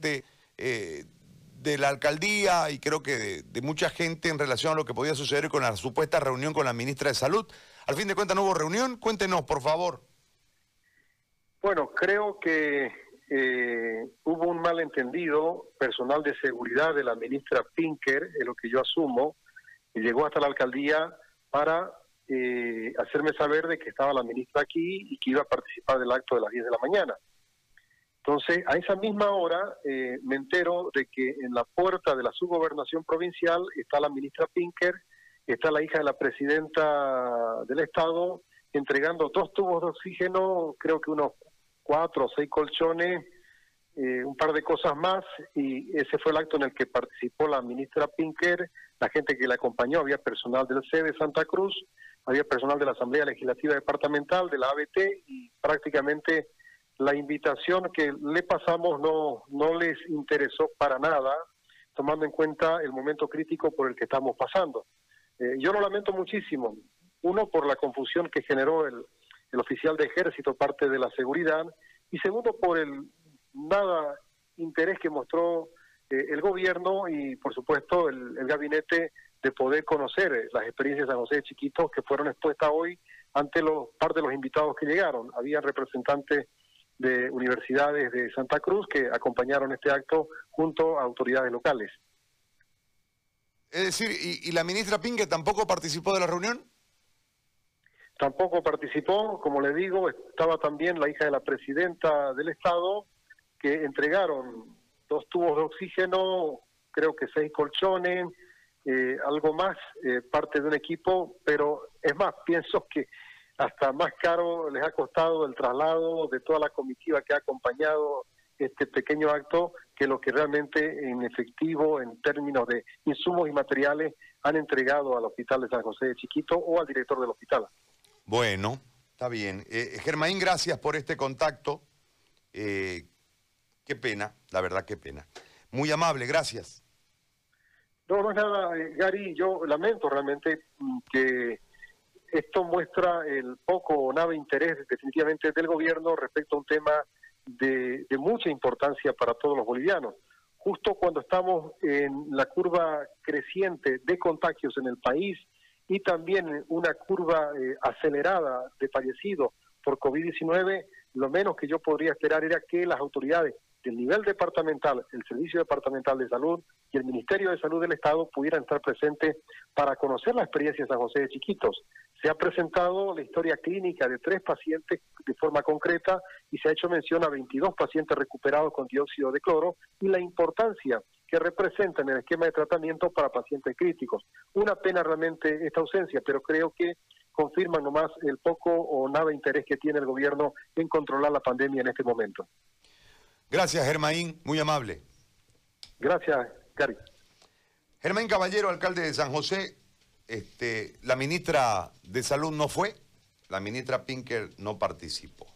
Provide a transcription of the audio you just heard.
de, eh, de la alcaldía y creo que de, mucha gente en relación a lo que podía suceder con la supuesta reunión con la ministra de Salud. Al fin de cuentas no hubo reunión. Cuéntenos, por favor. Bueno, creo que eh, hubo un malentendido personal de seguridad de la ministra Pinker, en lo que yo asumo, y llegó hasta la alcaldía para eh, hacerme saber de que estaba la ministra aquí y que iba a participar del acto de las 10 de la mañana. Entonces, a esa misma hora eh, me entero de que en la puerta de la subgobernación provincial está la ministra Pinker, está la hija de la presidenta del Estado, entregando dos tubos de oxígeno, creo que unos cuatro o seis colchones, eh, un par de cosas más, y ese fue el acto en el que participó la ministra Pinker, la gente que la acompañó, había personal del C de Santa Cruz, había personal de la Asamblea Legislativa Departamental, de la ABT, y prácticamente la invitación que le pasamos no, no les interesó para nada, tomando en cuenta el momento crítico por el que estamos pasando. Eh, yo lo lamento muchísimo, uno por la confusión que generó el, el oficial de ejército, parte de la seguridad, y segundo por el nada interés que mostró eh, el gobierno y por supuesto el, gabinete de poder conocer eh, las experiencias de San José de Chiquitos que fueron expuestas hoy ante los parte de los invitados que llegaron. Había representantes de universidades de Santa Cruz que acompañaron este acto junto a autoridades locales. Es decir, ¿y, y la ministra Pingue tampoco participó de la reunión? Tampoco participó, como le digo, estaba también la hija de la presidenta del Estado, que entregaron dos tubos de oxígeno, creo que seis colchones, eh, algo más, eh, parte de un equipo, pero es más, pienso que hasta más caro les ha costado el traslado de toda la comitiva que ha acompañado este pequeño acto que lo que realmente en efectivo, en términos de insumos y materiales, han entregado al Hospital de San José de Chiquito o al director del hospital. Bueno, está bien. Eh, Germain, gracias por este contacto. Eh, qué pena, la verdad, qué pena. Muy amable, gracias. No, no es nada, eh, Gary, yo lamento realmente que esto muestra el poco o nada interés definitivamente del gobierno respecto a un tema de, de mucha importancia para todos los bolivianos. Justo cuando estamos en la curva creciente de contagios en el país, y también una curva eh, acelerada de fallecidos por COVID-19, lo menos que yo podría esperar era que las autoridades del nivel departamental, el Servicio Departamental de Salud y el Ministerio de Salud del Estado pudieran estar presentes para conocer la experiencia de San José de Chiquitos. Se ha presentado la historia clínica de tres pacientes de forma concreta y se ha hecho mención a 22 pacientes recuperados con dióxido de cloro y la importancia que representan el esquema de tratamiento para pacientes críticos. Una pena realmente esta ausencia, pero creo que confirma nomás el poco o nada interés que tiene el gobierno en controlar la pandemia en este momento. Gracias, Germaín, muy amable. Gracias, Gary. Germain Caballero, alcalde de San José, este, la ministra de Salud no fue, la ministra Pinker no participó.